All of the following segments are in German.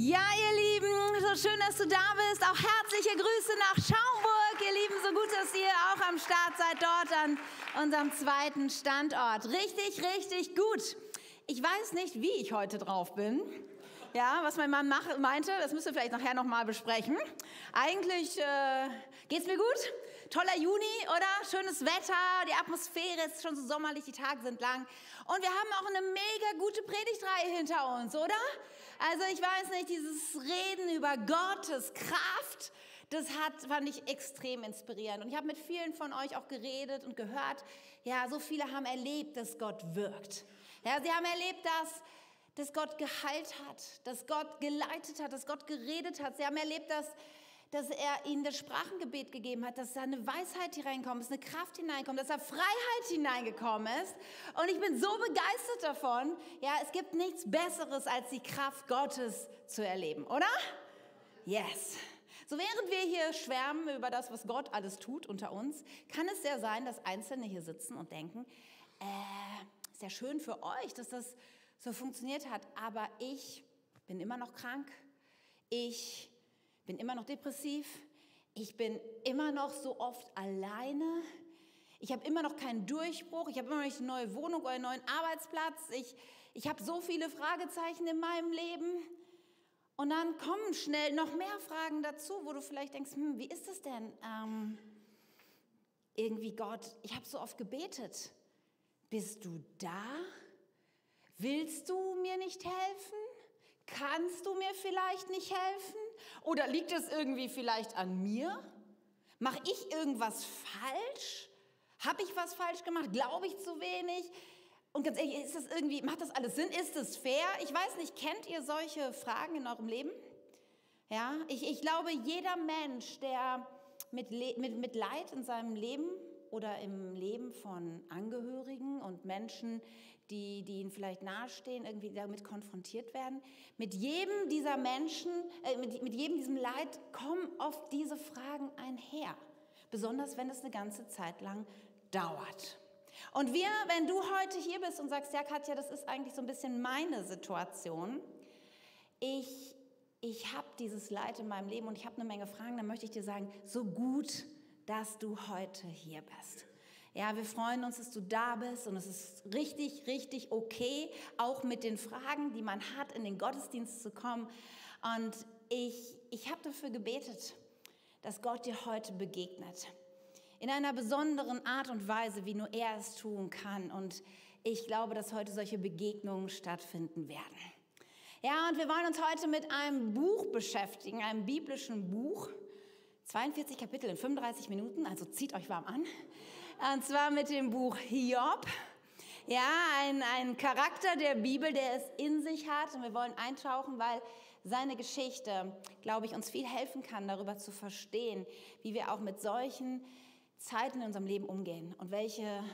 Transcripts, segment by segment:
Ja, ihr Lieben, so schön, dass du da bist. Auch herzliche Grüße nach Schaumburg. Ihr Lieben, so gut, dass ihr auch am Start seid dort an unserem zweiten Standort. Richtig, richtig gut. Ich weiß nicht, wie ich heute drauf bin. Ja, was mein Mann mach, meinte, das müssen wir vielleicht nachher nochmal besprechen. Eigentlich äh, geht's mir gut. Toller Juni, oder? Schönes Wetter, die Atmosphäre ist schon so sommerlich, die Tage sind lang. Und wir haben auch eine mega gute Predigtreihe hinter uns, oder? Also ich weiß nicht, dieses Reden über Gottes Kraft, das hat, fand ich extrem inspirierend. Und ich habe mit vielen von euch auch geredet und gehört, ja, so viele haben erlebt, dass Gott wirkt. Ja, sie haben erlebt, dass, dass Gott geheilt hat, dass Gott geleitet hat, dass Gott geredet hat. Sie haben erlebt, dass, dass er ihnen das Sprachengebet gegeben hat, dass da eine Weisheit hineinkommt, dass eine Kraft hineinkommt, dass da Freiheit hineingekommen ist. Und ich bin so begeistert davon. Ja, es gibt nichts Besseres, als die Kraft Gottes zu erleben, oder? Yes. So während wir hier schwärmen über das, was Gott alles tut unter uns, kann es ja sein, dass Einzelne hier sitzen und denken, äh, ist ja schön für euch, dass das so funktioniert hat, aber ich bin immer noch krank. Ich bin immer noch depressiv, ich bin immer noch so oft alleine, ich habe immer noch keinen Durchbruch, ich habe immer noch nicht eine neue Wohnung oder einen neuen Arbeitsplatz, ich, ich habe so viele Fragezeichen in meinem Leben. Und dann kommen schnell noch mehr Fragen dazu, wo du vielleicht denkst, hm, wie ist das denn? Ähm, irgendwie Gott, ich habe so oft gebetet. Bist du da? Willst du mir nicht helfen? Kannst du mir vielleicht nicht helfen? Oder liegt es irgendwie vielleicht an mir? Mache ich irgendwas falsch? Habe ich was falsch gemacht? Glaube ich zu wenig? Und ganz ehrlich, ist das irgendwie, macht das alles Sinn? Ist es fair? Ich weiß nicht, kennt ihr solche Fragen in eurem Leben? Ja, ich, ich glaube, jeder Mensch, der mit, mit, mit Leid in seinem Leben oder im Leben von Angehörigen und Menschen, die, die ihnen vielleicht nahestehen, irgendwie damit konfrontiert werden. Mit jedem dieser Menschen, äh, mit, mit jedem diesem Leid kommen oft diese Fragen einher. Besonders wenn es eine ganze Zeit lang dauert. Und wir, wenn du heute hier bist und sagst, ja Katja, das ist eigentlich so ein bisschen meine Situation, ich, ich habe dieses Leid in meinem Leben und ich habe eine Menge Fragen, dann möchte ich dir sagen, so gut, dass du heute hier bist. Ja, wir freuen uns, dass du da bist und es ist richtig, richtig okay, auch mit den Fragen, die man hat, in den Gottesdienst zu kommen. Und ich, ich habe dafür gebetet, dass Gott dir heute begegnet. In einer besonderen Art und Weise, wie nur er es tun kann. Und ich glaube, dass heute solche Begegnungen stattfinden werden. Ja, und wir wollen uns heute mit einem Buch beschäftigen, einem biblischen Buch. 42 Kapitel in 35 Minuten, also zieht euch warm an. Und zwar mit dem Buch Hiob. Ja, ein, ein Charakter der Bibel, der es in sich hat. Und wir wollen eintauchen, weil seine Geschichte, glaube ich, uns viel helfen kann, darüber zu verstehen, wie wir auch mit solchen Zeiten in unserem Leben umgehen und welche,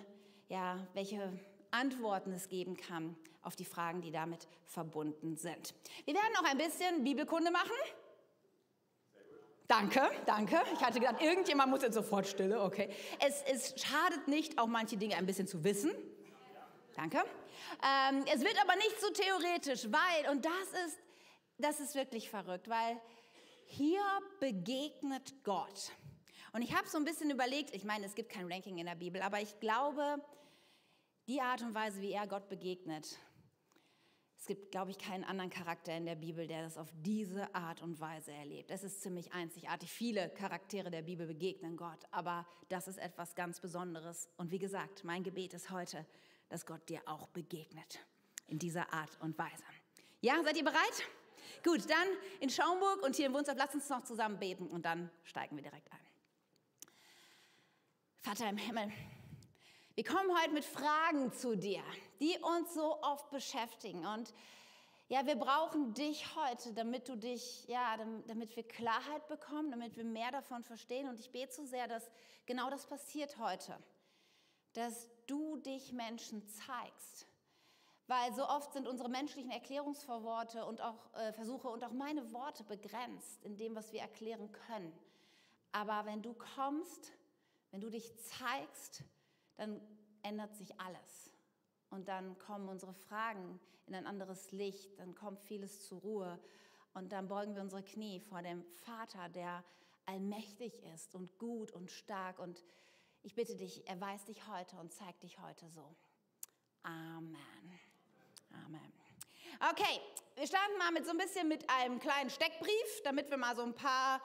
ja, welche Antworten es geben kann auf die Fragen, die damit verbunden sind. Wir werden auch ein bisschen Bibelkunde machen. Danke, danke. Ich hatte gedacht, irgendjemand muss jetzt sofort Stille, okay. Es, es schadet nicht, auch manche Dinge ein bisschen zu wissen. Danke. Ähm, es wird aber nicht so theoretisch, weil, und das ist, das ist wirklich verrückt, weil hier begegnet Gott. Und ich habe so ein bisschen überlegt, ich meine, es gibt kein Ranking in der Bibel, aber ich glaube, die Art und Weise, wie er Gott begegnet, es gibt, glaube ich, keinen anderen Charakter in der Bibel, der das auf diese Art und Weise erlebt. Es ist ziemlich einzigartig. Viele Charaktere der Bibel begegnen Gott, aber das ist etwas ganz Besonderes. Und wie gesagt, mein Gebet ist heute, dass Gott dir auch begegnet in dieser Art und Weise. Ja, seid ihr bereit? Gut, dann in Schaumburg und hier im Wohnzimmer, lasst uns noch zusammen beten und dann steigen wir direkt ein. Vater im Himmel, wir kommen heute mit Fragen zu dir, die uns so oft beschäftigen. Und ja, wir brauchen dich heute, damit du dich, ja, damit wir Klarheit bekommen, damit wir mehr davon verstehen. Und ich bete so sehr, dass genau das passiert heute. Dass du dich Menschen zeigst. Weil so oft sind unsere menschlichen Erklärungsverworte und auch äh, Versuche und auch meine Worte begrenzt in dem, was wir erklären können. Aber wenn du kommst, wenn du dich zeigst, dann ändert sich alles. Und dann kommen unsere Fragen in ein anderes Licht, dann kommt vieles zur Ruhe. Und dann beugen wir unsere Knie vor dem Vater, der allmächtig ist und gut und stark. Und ich bitte dich, erweis dich heute und zeig dich heute so. Amen. Amen. Okay, wir starten mal mit so ein bisschen mit einem kleinen Steckbrief, damit wir mal so ein paar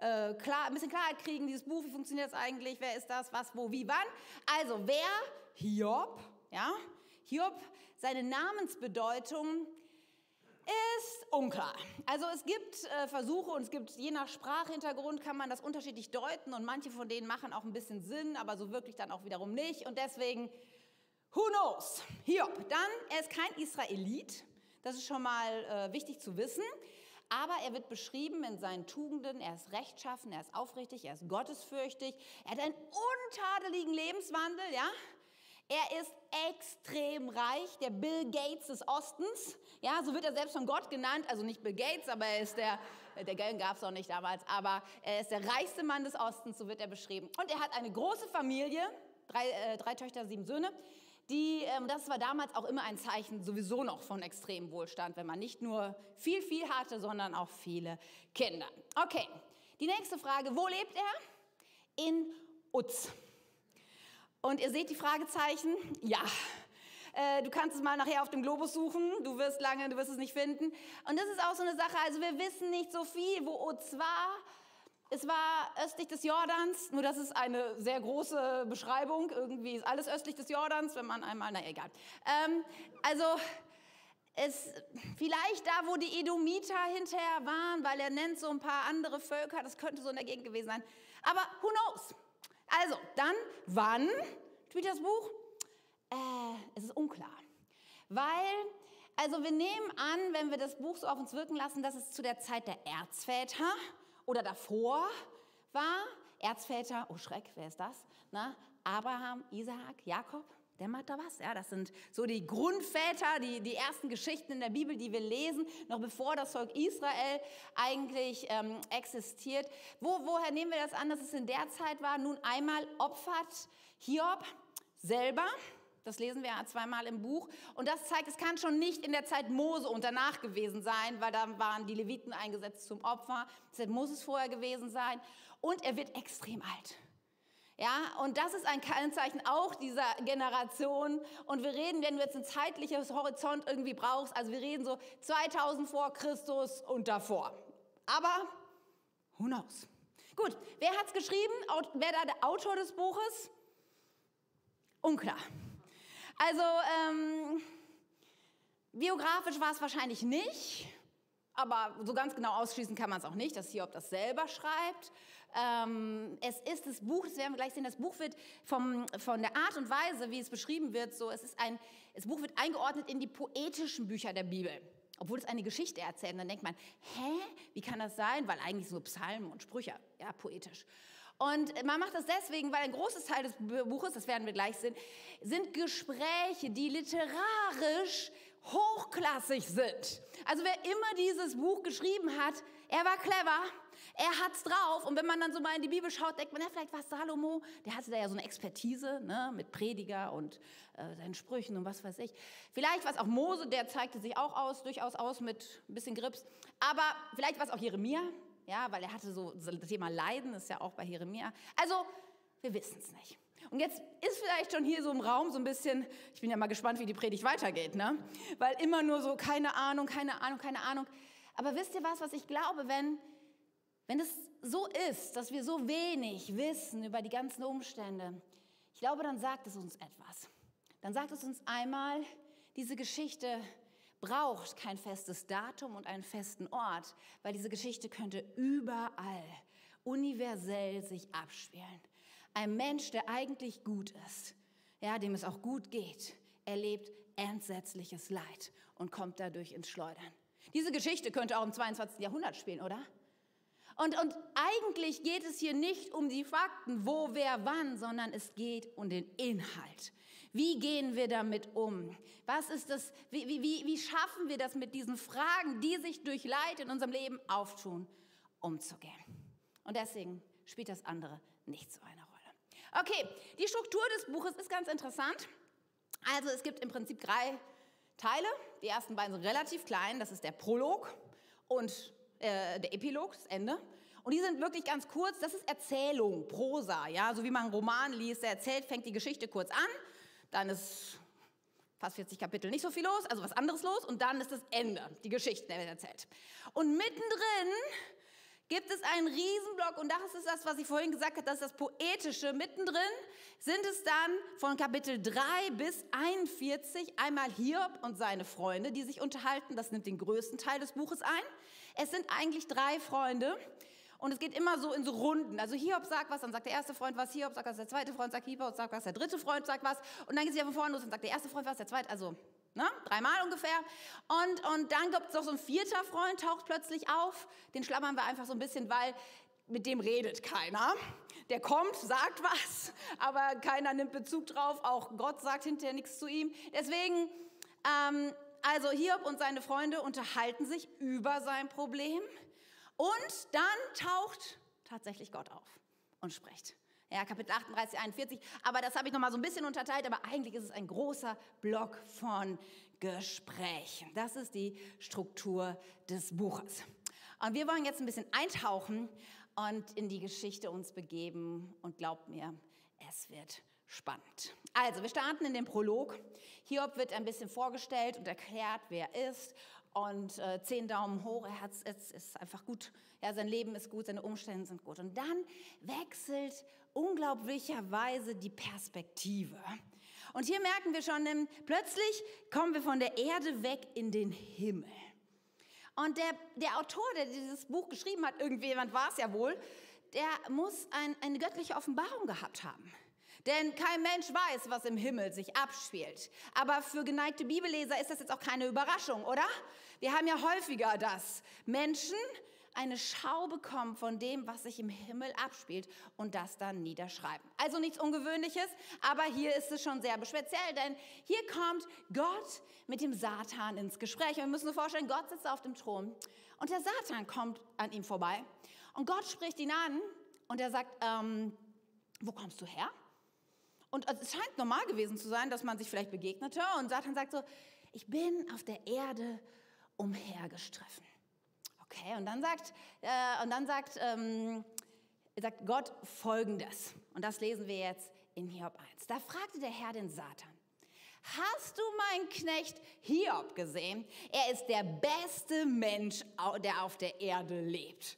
äh, klar, ein bisschen Klarheit kriegen, dieses Buch, wie funktioniert es eigentlich, wer ist das, was, wo, wie, wann. Also wer? Hiob, ja, Hiob, seine Namensbedeutung ist unklar. Also es gibt äh, Versuche und es gibt je nach Sprachhintergrund kann man das unterschiedlich deuten und manche von denen machen auch ein bisschen Sinn, aber so wirklich dann auch wiederum nicht und deswegen who knows? Hiob, dann er ist kein Israelit. Das ist schon mal äh, wichtig zu wissen. Aber er wird beschrieben in seinen Tugenden. Er ist rechtschaffen, er ist aufrichtig, er ist gottesfürchtig. Er hat einen untadeligen Lebenswandel, ja. Er ist extrem reich, der Bill Gates des Ostens. Ja, so wird er selbst von Gott genannt. Also nicht Bill Gates, aber er ist der, der Geld gab es auch nicht damals, aber er ist der reichste Mann des Ostens, so wird er beschrieben. Und er hat eine große Familie, drei, äh, drei Töchter, sieben Söhne. Die, ähm, das war damals auch immer ein Zeichen sowieso noch von extremem Wohlstand, wenn man nicht nur viel, viel hatte, sondern auch viele Kinder. Okay, die nächste Frage, wo lebt er? In Uz. Und ihr seht die Fragezeichen? Ja. Äh, du kannst es mal nachher auf dem Globus suchen. Du wirst lange, du wirst es nicht finden. Und das ist auch so eine Sache. Also wir wissen nicht so viel, wo Uz war. Es war östlich des Jordans, nur das ist eine sehr große Beschreibung. Irgendwie ist alles östlich des Jordans, wenn man einmal, na egal. Ähm, also es, vielleicht da, wo die Edomiter hinterher waren, weil er nennt so ein paar andere Völker, das könnte so in der Gegend gewesen sein. Aber who knows? Also, dann, wann spielt das Buch? Äh, es ist unklar. Weil, also wir nehmen an, wenn wir das Buch so auf uns wirken lassen, dass es zu der Zeit der Erzväter oder davor war. Erzväter, oh Schreck, wer ist das? Na, Abraham, Isaak, Jakob, dämmert da was? Ja, das sind so die Grundväter, die, die ersten Geschichten in der Bibel, die wir lesen, noch bevor das Volk Israel eigentlich ähm, existiert. Wo, woher nehmen wir das an, dass es in der Zeit war? Nun einmal opfert Hiob selber, das lesen wir ja zweimal im Buch. Und das zeigt, es kann schon nicht in der Zeit Mose und danach gewesen sein, weil da waren die Leviten eingesetzt zum Opfer. Es muss es vorher gewesen sein. Und er wird extrem alt. Ja, und das ist ein Kennzeichen auch dieser Generation. Und wir reden, wenn du jetzt ein zeitliches Horizont irgendwie brauchst, also wir reden so 2000 vor Christus und davor. Aber who knows? Gut, wer hat es geschrieben? Wer da der Autor des Buches? Unklar. Also ähm, biografisch war es wahrscheinlich nicht, aber so ganz genau ausschließen kann man es auch nicht, dass Hiob das selber schreibt. Ähm, es ist das Buch, das werden wir gleich sehen, das Buch wird vom, von der Art und Weise, wie es beschrieben wird, so, es ist ein, das Buch wird eingeordnet in die poetischen Bücher der Bibel. Obwohl es eine Geschichte erzählt. Und dann denkt man, hä, wie kann das sein? Weil eigentlich so Psalmen und Sprüche, ja, poetisch. Und man macht das deswegen, weil ein großes Teil des Buches, das werden wir gleich sehen, sind Gespräche, die literarisch hochklassig sind. Also wer immer dieses Buch geschrieben hat, er war clever, er hat's drauf. Und wenn man dann so mal in die Bibel schaut, denkt man, ja, vielleicht war Salomo, der hatte da ja so eine Expertise ne, mit Prediger und äh, seinen Sprüchen und was weiß ich. Vielleicht war es auch Mose, der zeigte sich auch aus, durchaus aus mit ein bisschen Grips. Aber vielleicht war es auch Jeremia, ja, weil er hatte so das Thema Leiden, ist ja auch bei Jeremia. Also, wir wissen es nicht. Und jetzt ist vielleicht schon hier so im Raum so ein bisschen, ich bin ja mal gespannt, wie die Predigt weitergeht, ne? Weil immer nur so, keine Ahnung, keine Ahnung, keine Ahnung. Aber wisst ihr was, was ich glaube, wenn, wenn es so ist, dass wir so wenig wissen über die ganzen Umstände, ich glaube, dann sagt es uns etwas. Dann sagt es uns einmal, diese Geschichte braucht kein festes Datum und einen festen Ort, weil diese Geschichte könnte überall universell sich abspielen. Ein Mensch, der eigentlich gut ist, ja, dem es auch gut geht, erlebt entsetzliches Leid und kommt dadurch ins Schleudern. Diese Geschichte könnte auch im 22. Jahrhundert spielen, oder? Und, und eigentlich geht es hier nicht um die Fakten, wo, wer, wann, sondern es geht um den Inhalt. Wie gehen wir damit um? Was ist das, wie, wie, wie schaffen wir das mit diesen Fragen, die sich durch Leid in unserem Leben auftun, umzugehen? Und deswegen spielt das andere nicht so eine Rolle. Okay, die Struktur des Buches ist ganz interessant. Also es gibt im Prinzip drei Teile. Die ersten beiden sind relativ klein, das ist der Prolog und äh, der Epilog, das Ende. Und die sind wirklich ganz kurz. Das ist Erzählung, Prosa, ja, so wie man einen Roman liest. Der erzählt, fängt die Geschichte kurz an, dann ist fast 40 Kapitel nicht so viel los, also was anderes los, und dann ist das Ende, die Geschichte, der wird erzählt. Und mittendrin gibt es einen Riesenblock und das ist das, was ich vorhin gesagt habe, das ist das Poetische. Mittendrin sind es dann von Kapitel 3 bis 41 einmal Hiob und seine Freunde, die sich unterhalten. Das nimmt den größten Teil des Buches ein. Es sind eigentlich drei Freunde. Und es geht immer so in so Runden. Also Hiob sagt was, dann sagt der erste Freund was, Hiob sagt was, der zweite Freund sagt Hiob sagt was, der dritte Freund sagt was. Und dann geht es ja von vorne los und sagt der erste Freund was, der zweite, also Ne? Dreimal ungefähr. Und, und dann gibt es noch so ein vierter Freund, taucht plötzlich auf. Den schlammern wir einfach so ein bisschen, weil mit dem redet keiner. Der kommt, sagt was, aber keiner nimmt Bezug drauf. Auch Gott sagt hinterher nichts zu ihm. Deswegen, ähm, also Hiob und seine Freunde unterhalten sich über sein Problem. Und dann taucht tatsächlich Gott auf und spricht. Ja, Kapitel 38, 41. Aber das habe ich noch mal so ein bisschen unterteilt. Aber eigentlich ist es ein großer Block von Gesprächen. Das ist die Struktur des Buches. Und wir wollen jetzt ein bisschen eintauchen und in die Geschichte uns begeben. Und glaubt mir, es wird spannend. Also, wir starten in dem Prolog. Hiob wird ein bisschen vorgestellt und erklärt, wer er ist und äh, zehn Daumen hoch, er hat es ist einfach gut, ja, sein Leben ist gut, seine Umstände sind gut. Und dann wechselt unglaublicherweise die Perspektive. Und hier merken wir schon, plötzlich kommen wir von der Erde weg in den Himmel. Und der, der Autor, der dieses Buch geschrieben hat, irgendjemand war es ja wohl, der muss ein, eine göttliche Offenbarung gehabt haben. Denn kein Mensch weiß, was im Himmel sich abspielt. Aber für geneigte Bibelleser ist das jetzt auch keine Überraschung, oder? Wir haben ja häufiger das. Menschen eine Schau bekommen von dem, was sich im Himmel abspielt und das dann niederschreiben. Also nichts Ungewöhnliches, aber hier ist es schon sehr speziell, denn hier kommt Gott mit dem Satan ins Gespräch. Und wir müssen uns vorstellen, Gott sitzt auf dem Thron und der Satan kommt an ihm vorbei und Gott spricht ihn an und er sagt, ähm, wo kommst du her? Und es scheint normal gewesen zu sein, dass man sich vielleicht begegnete und Satan sagt so, ich bin auf der Erde umhergestreffen. Okay, und dann sagt, äh, und dann sagt, ähm, sagt Gott folgendes. Und das lesen wir jetzt in Hiob 1. Da fragte der Herr den Satan, hast du meinen Knecht Hiob gesehen? Er ist der beste Mensch, der auf der Erde lebt.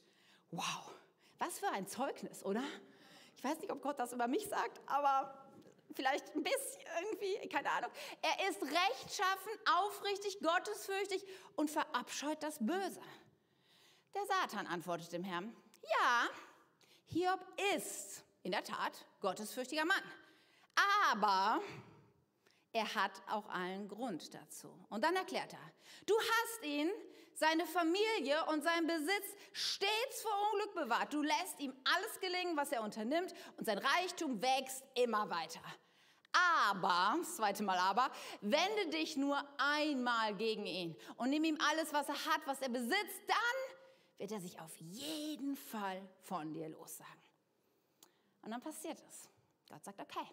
Wow, was für ein Zeugnis, oder? Ich weiß nicht, ob Gott das über mich sagt, aber vielleicht ein bisschen irgendwie, keine Ahnung. Er ist rechtschaffen, aufrichtig, gottesfürchtig und verabscheut das Böse. Der Satan antwortet dem Herrn, ja, Hiob ist in der Tat gottesfürchtiger Mann. Aber er hat auch allen Grund dazu. Und dann erklärt er, du hast ihn, seine Familie und seinen Besitz stets vor Unglück bewahrt. Du lässt ihm alles gelingen, was er unternimmt und sein Reichtum wächst immer weiter. Aber, das zweite Mal aber, wende dich nur einmal gegen ihn und nimm ihm alles, was er hat, was er besitzt, dann wird er sich auf jeden Fall von dir lossagen. Und dann passiert es. Gott sagt, okay,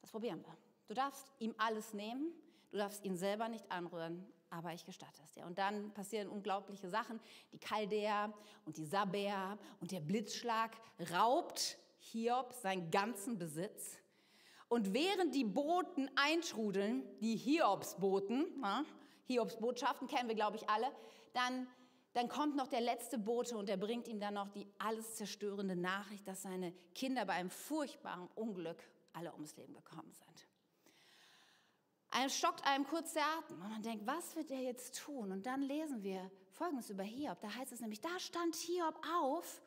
das probieren wir. Du darfst ihm alles nehmen, du darfst ihn selber nicht anrühren, aber ich gestatte es dir. Und dann passieren unglaubliche Sachen. Die Chaldäer und die Sabäer und der Blitzschlag raubt Hiob seinen ganzen Besitz. Und während die Boten eintrudeln, die Hiobsboten, na, Hiobsbotschaften kennen wir, glaube ich, alle, dann, dann kommt noch der letzte Bote und er bringt ihm dann noch die alles zerstörende Nachricht, dass seine Kinder bei einem furchtbaren Unglück alle ums Leben gekommen sind. Einem stockt einem kurz der Atem und man denkt, was wird er jetzt tun? Und dann lesen wir Folgendes über Hiob. Da heißt es nämlich, da stand Hiob auf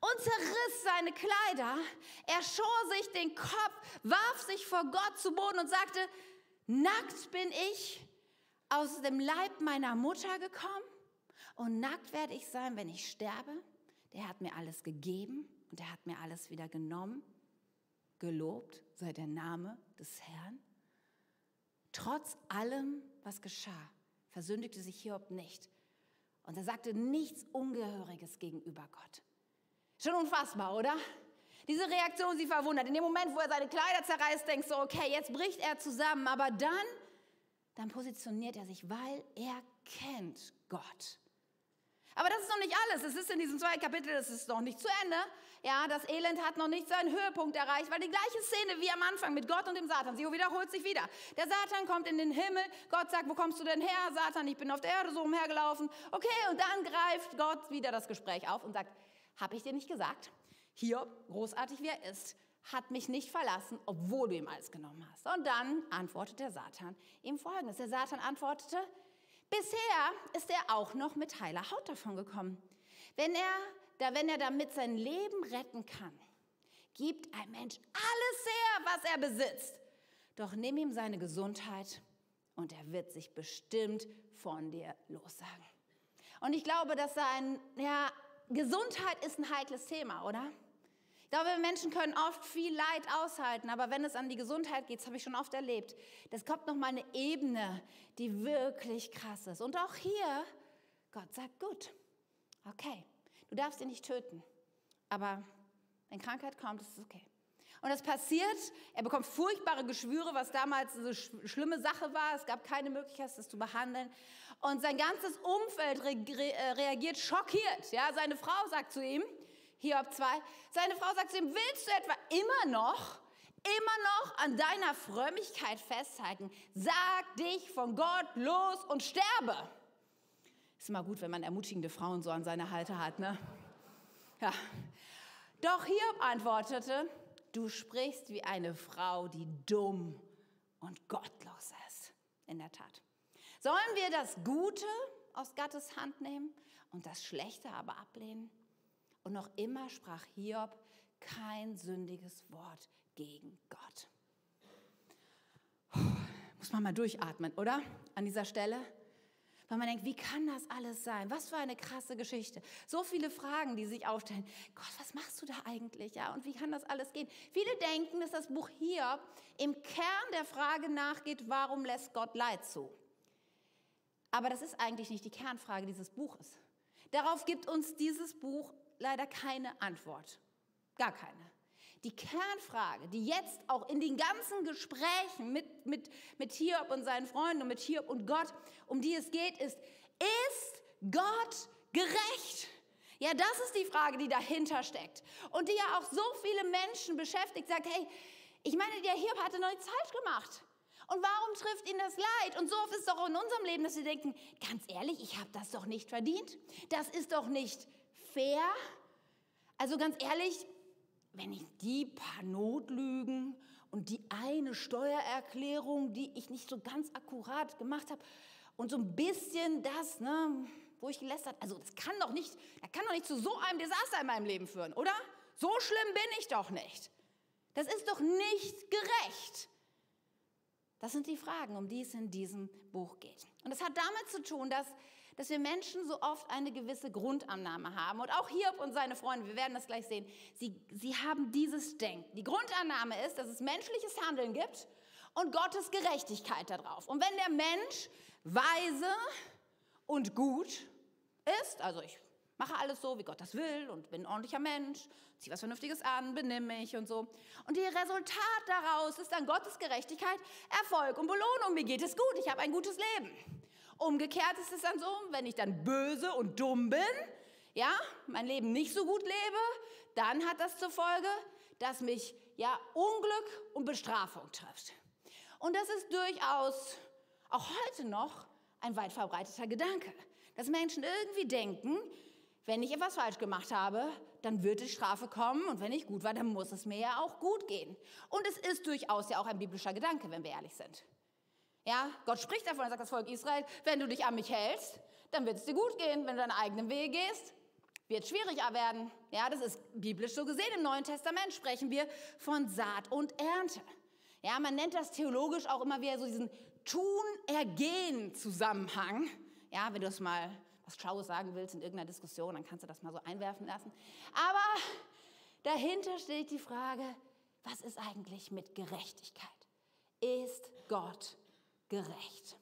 und zerriss seine Kleider. Er schor sich den Kopf, warf sich vor Gott zu Boden und sagte, nackt bin ich aus dem Leib meiner Mutter gekommen und nackt werde ich sein, wenn ich sterbe. Der hat mir alles gegeben und er hat mir alles wieder genommen. Gelobt sei der Name des Herrn. Trotz allem, was geschah, versündigte sich Hiob nicht. Und er sagte nichts Ungehöriges gegenüber Gott. Schon unfassbar, oder? Diese Reaktion, sie verwundert. In dem Moment, wo er seine Kleider zerreißt, denkst du, okay, jetzt bricht er zusammen. Aber dann, dann positioniert er sich, weil er kennt Gott. Aber das ist noch nicht alles. Es ist in diesem zweiten Kapitel, es ist noch nicht zu Ende. Ja, das Elend hat noch nicht seinen Höhepunkt erreicht, weil die gleiche Szene wie am Anfang mit Gott und dem Satan, sie wiederholt sich wieder. Der Satan kommt in den Himmel, Gott sagt, wo kommst du denn her? Satan, ich bin auf der Erde so umhergelaufen. Okay, und dann greift Gott wieder das Gespräch auf und sagt, habe ich dir nicht gesagt? Hier, großartig wie er ist, hat mich nicht verlassen, obwohl du ihm alles genommen hast. Und dann antwortet der Satan ihm folgendes. Der Satan antwortete, bisher ist er auch noch mit heiler Haut davon gekommen. Wenn er da wenn er damit sein Leben retten kann, gibt ein Mensch alles her, was er besitzt. Doch nimm ihm seine Gesundheit und er wird sich bestimmt von dir lossagen. Und ich glaube, dass sein, ja, Gesundheit ist ein heikles Thema, oder? Ich glaube, Menschen können oft viel Leid aushalten, aber wenn es an die Gesundheit geht, das habe ich schon oft erlebt, das kommt noch mal eine Ebene, die wirklich krass ist. Und auch hier, Gott sagt, gut, okay, Du darfst ihn nicht töten. Aber wenn Krankheit kommt, ist es okay. Und das passiert, er bekommt furchtbare Geschwüre, was damals eine schlimme Sache war. Es gab keine Möglichkeit, das zu behandeln. Und sein ganzes Umfeld re äh, reagiert schockiert. Ja, seine Frau sagt zu ihm, Hiob 2, seine Frau sagt zu ihm, willst du etwa immer noch, immer noch an deiner Frömmigkeit festhalten? Sag dich von Gott los und sterbe. Ist immer gut, wenn man ermutigende Frauen so an seiner Halte hat, ne? Ja. Doch Hiob antwortete, du sprichst wie eine Frau, die dumm und gottlos ist. In der Tat. Sollen wir das Gute aus Gottes Hand nehmen und das Schlechte aber ablehnen? Und noch immer sprach Hiob kein sündiges Wort gegen Gott. Muss man mal durchatmen, oder? An dieser Stelle. Weil man denkt, wie kann das alles sein? Was für eine krasse Geschichte. So viele Fragen, die sich aufstellen. Gott, was machst du da eigentlich? Ja, und wie kann das alles gehen? Viele denken, dass das Buch hier im Kern der Frage nachgeht, warum lässt Gott Leid zu? Aber das ist eigentlich nicht die Kernfrage dieses Buches. Darauf gibt uns dieses Buch leider keine Antwort. Gar keine. Die Kernfrage, die jetzt auch in den ganzen Gesprächen mit, mit, mit Hiob und seinen Freunden und mit Hiob und Gott, um die es geht, ist, ist Gott gerecht? Ja, das ist die Frage, die dahinter steckt und die ja auch so viele Menschen beschäftigt, sagt, hey, ich meine, der Hiob hatte noch nichts falsch gemacht. Und warum trifft ihn das Leid? Und so oft ist es doch in unserem Leben, dass wir denken, ganz ehrlich, ich habe das doch nicht verdient. Das ist doch nicht fair. Also ganz ehrlich, wenn ich die paar Notlügen und die eine Steuererklärung, die ich nicht so ganz akkurat gemacht habe und so ein bisschen das, ne, wo ich gelästert, also das kann doch nicht, das kann doch nicht zu so einem Desaster in meinem Leben führen, oder? So schlimm bin ich doch nicht. Das ist doch nicht gerecht. Das sind die Fragen, um die es in diesem Buch geht. Und das hat damit zu tun, dass dass wir Menschen so oft eine gewisse Grundannahme haben. Und auch Hiob und seine Freunde, wir werden das gleich sehen, sie, sie haben dieses Denken. Die Grundannahme ist, dass es menschliches Handeln gibt und Gottes Gerechtigkeit darauf. Und wenn der Mensch weise und gut ist, also ich mache alles so, wie Gott das will und bin ein ordentlicher Mensch, ziehe was Vernünftiges an, benimm mich und so. Und das Resultat daraus ist dann Gottes Gerechtigkeit, Erfolg und Belohnung. Mir geht es gut, ich habe ein gutes Leben. Umgekehrt ist es dann so, wenn ich dann böse und dumm bin, ja, mein Leben nicht so gut lebe, dann hat das zur Folge, dass mich ja Unglück und Bestrafung trifft. Und das ist durchaus auch heute noch ein weit verbreiteter Gedanke, dass Menschen irgendwie denken, wenn ich etwas falsch gemacht habe, dann wird die Strafe kommen und wenn ich gut war, dann muss es mir ja auch gut gehen. Und es ist durchaus ja auch ein biblischer Gedanke, wenn wir ehrlich sind. Ja, Gott spricht davon, er sagt das Volk Israel, wenn du dich an mich hältst, dann wird es dir gut gehen. Wenn du deinen eigenen Weg gehst, wird es schwieriger werden. Ja, das ist biblisch so gesehen. Im Neuen Testament sprechen wir von Saat und Ernte. Ja, man nennt das theologisch auch immer wieder so diesen Tun-Ergehen-Zusammenhang. Ja, wenn du es mal was Schlaues sagen willst in irgendeiner Diskussion, dann kannst du das mal so einwerfen lassen. Aber dahinter steht die Frage, was ist eigentlich mit Gerechtigkeit? Ist Gott gerecht.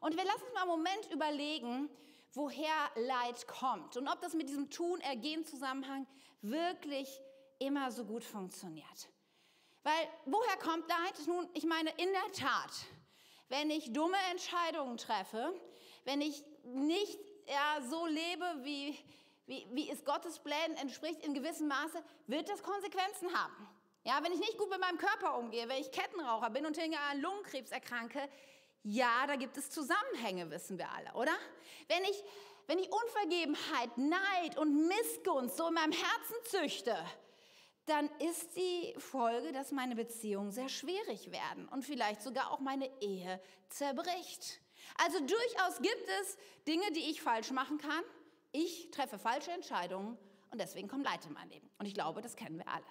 Und wir lassen uns mal einen Moment überlegen, woher Leid kommt und ob das mit diesem Tun-Ergehen-Zusammenhang wirklich immer so gut funktioniert. Weil woher kommt Leid? Nun, ich meine, in der Tat, wenn ich dumme Entscheidungen treffe, wenn ich nicht ja, so lebe, wie, wie, wie es Gottes Plänen entspricht, in gewissem Maße, wird das Konsequenzen haben. Ja, wenn ich nicht gut mit meinem Körper umgehe, wenn ich Kettenraucher bin und hinterher Lungenkrebs erkranke, ja, da gibt es Zusammenhänge, wissen wir alle, oder? Wenn ich, wenn ich Unvergebenheit, Neid und Missgunst so in meinem Herzen züchte, dann ist die Folge, dass meine Beziehungen sehr schwierig werden und vielleicht sogar auch meine Ehe zerbricht. Also durchaus gibt es Dinge, die ich falsch machen kann. Ich treffe falsche Entscheidungen und deswegen kommt Leid in mein Leben. Und ich glaube, das kennen wir alle.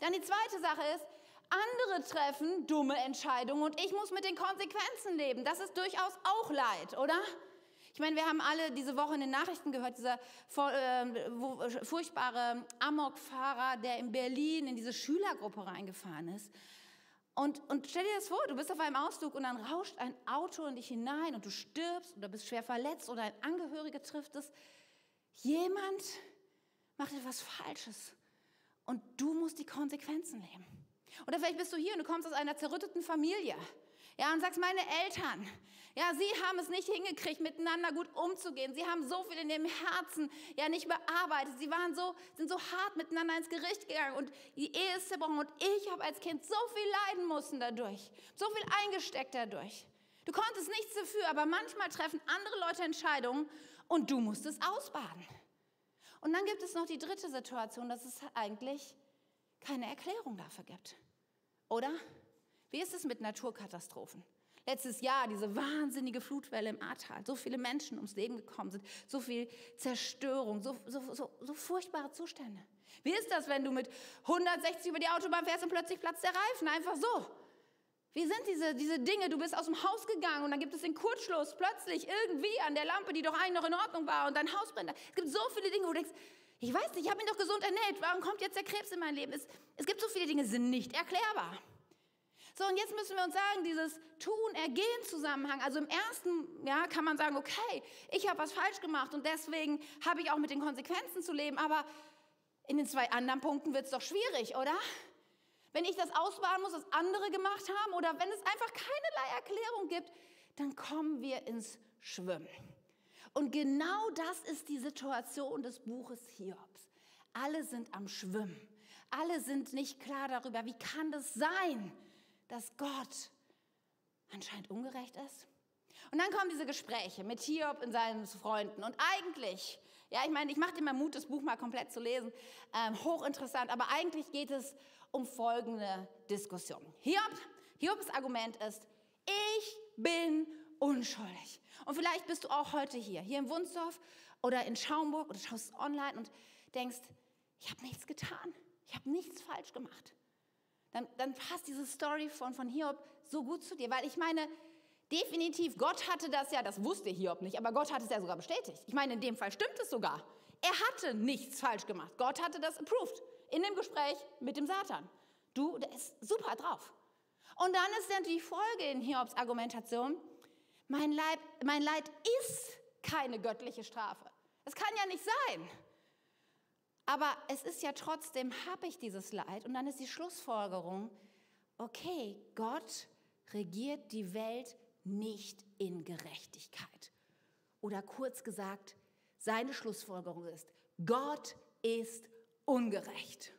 Dann die zweite Sache ist, andere treffen dumme Entscheidungen und ich muss mit den Konsequenzen leben. Das ist durchaus auch Leid, oder? Ich meine, wir haben alle diese Woche in den Nachrichten gehört, dieser äh, furchtbare Amokfahrer, der in Berlin in diese Schülergruppe reingefahren ist. Und, und stell dir das vor, du bist auf einem Ausflug und dann rauscht ein Auto in dich hinein und du stirbst oder bist schwer verletzt oder ein Angehöriger trifft es. Jemand macht etwas Falsches und du musst die Konsequenzen nehmen. Oder vielleicht bist du hier und du kommst aus einer zerrütteten Familie. Ja, und sagst, meine Eltern, ja, sie haben es nicht hingekriegt, miteinander gut umzugehen. Sie haben so viel in ihrem Herzen ja nicht bearbeitet. Sie waren so, sind so hart miteinander ins Gericht gegangen und die Ehe ist zerbrochen. Und ich habe als Kind so viel leiden müssen dadurch, so viel eingesteckt dadurch. Du konntest nichts dafür, aber manchmal treffen andere Leute Entscheidungen und du musst es ausbaden. Und dann gibt es noch die dritte Situation, dass es eigentlich keine Erklärung dafür gibt. Oder? Wie ist es mit Naturkatastrophen? Letztes Jahr diese wahnsinnige Flutwelle im Ahrtal, so viele Menschen ums Leben gekommen sind, so viel Zerstörung, so, so, so, so furchtbare Zustände. Wie ist das, wenn du mit 160 über die Autobahn fährst und plötzlich platzt der Reifen? Einfach so. Wie sind diese, diese Dinge? Du bist aus dem Haus gegangen und dann gibt es den Kurzschluss plötzlich irgendwie an der Lampe, die doch eigentlich noch in Ordnung war und dein Haus brennt. Es gibt so viele Dinge, wo du denkst, ich weiß nicht, ich habe mich doch gesund ernährt, warum kommt jetzt der Krebs in mein Leben? Es, es gibt so viele Dinge, sind nicht erklärbar. So, und jetzt müssen wir uns sagen, dieses Tun-Ergehen-Zusammenhang, also im ersten ja, kann man sagen, okay, ich habe was falsch gemacht und deswegen habe ich auch mit den Konsequenzen zu leben, aber in den zwei anderen Punkten wird es doch schwierig, oder? Wenn ich das ausbaden muss, was andere gemacht haben oder wenn es einfach keinerlei Erklärung gibt, dann kommen wir ins Schwimmen. Und genau das ist die Situation des Buches Hiobs. Alle sind am Schwimmen. Alle sind nicht klar darüber, wie kann das sein, dass Gott anscheinend ungerecht ist? Und dann kommen diese Gespräche mit Hiob und seinen Freunden. Und eigentlich, ja, ich meine, ich mache dir mal Mut, das Buch mal komplett zu lesen. Ähm, hochinteressant. Aber eigentlich geht es um folgende Diskussion. Hiob, Hiobs Argument ist, ich bin unschuldig. Und vielleicht bist du auch heute hier, hier in Wunsdorf oder in Schaumburg oder schaust online und denkst, ich habe nichts getan, ich habe nichts falsch gemacht dann, dann passt diese Story von, von Hiob so gut zu dir, weil ich meine, definitiv, Gott hatte das ja, das wusste Hiob nicht, aber Gott hat es ja sogar bestätigt. Ich meine, in dem Fall stimmt es sogar. Er hatte nichts falsch gemacht. Gott hatte das approved in dem Gespräch mit dem Satan. Du, der ist super drauf. Und dann ist dann die Folge in Hiobs Argumentation, mein Leid, mein Leid ist keine göttliche Strafe. Es kann ja nicht sein. Aber es ist ja trotzdem, habe ich dieses Leid. Und dann ist die Schlussfolgerung, okay, Gott regiert die Welt nicht in Gerechtigkeit. Oder kurz gesagt, seine Schlussfolgerung ist, Gott ist ungerecht.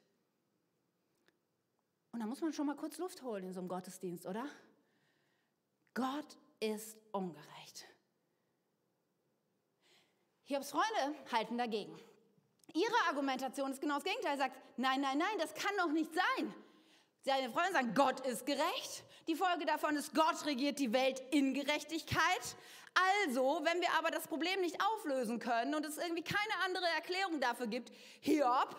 Und da muss man schon mal kurz Luft holen in so einem Gottesdienst, oder? Gott ist ungerecht. Hiobs Freunde halten dagegen. Ihre Argumentation ist genau das Gegenteil. Sagt, nein, nein, nein, das kann doch nicht sein. Seine Freunde sagen, Gott ist gerecht. Die Folge davon ist, Gott regiert die Welt in Gerechtigkeit. Also, wenn wir aber das Problem nicht auflösen können und es irgendwie keine andere Erklärung dafür gibt, Hiob,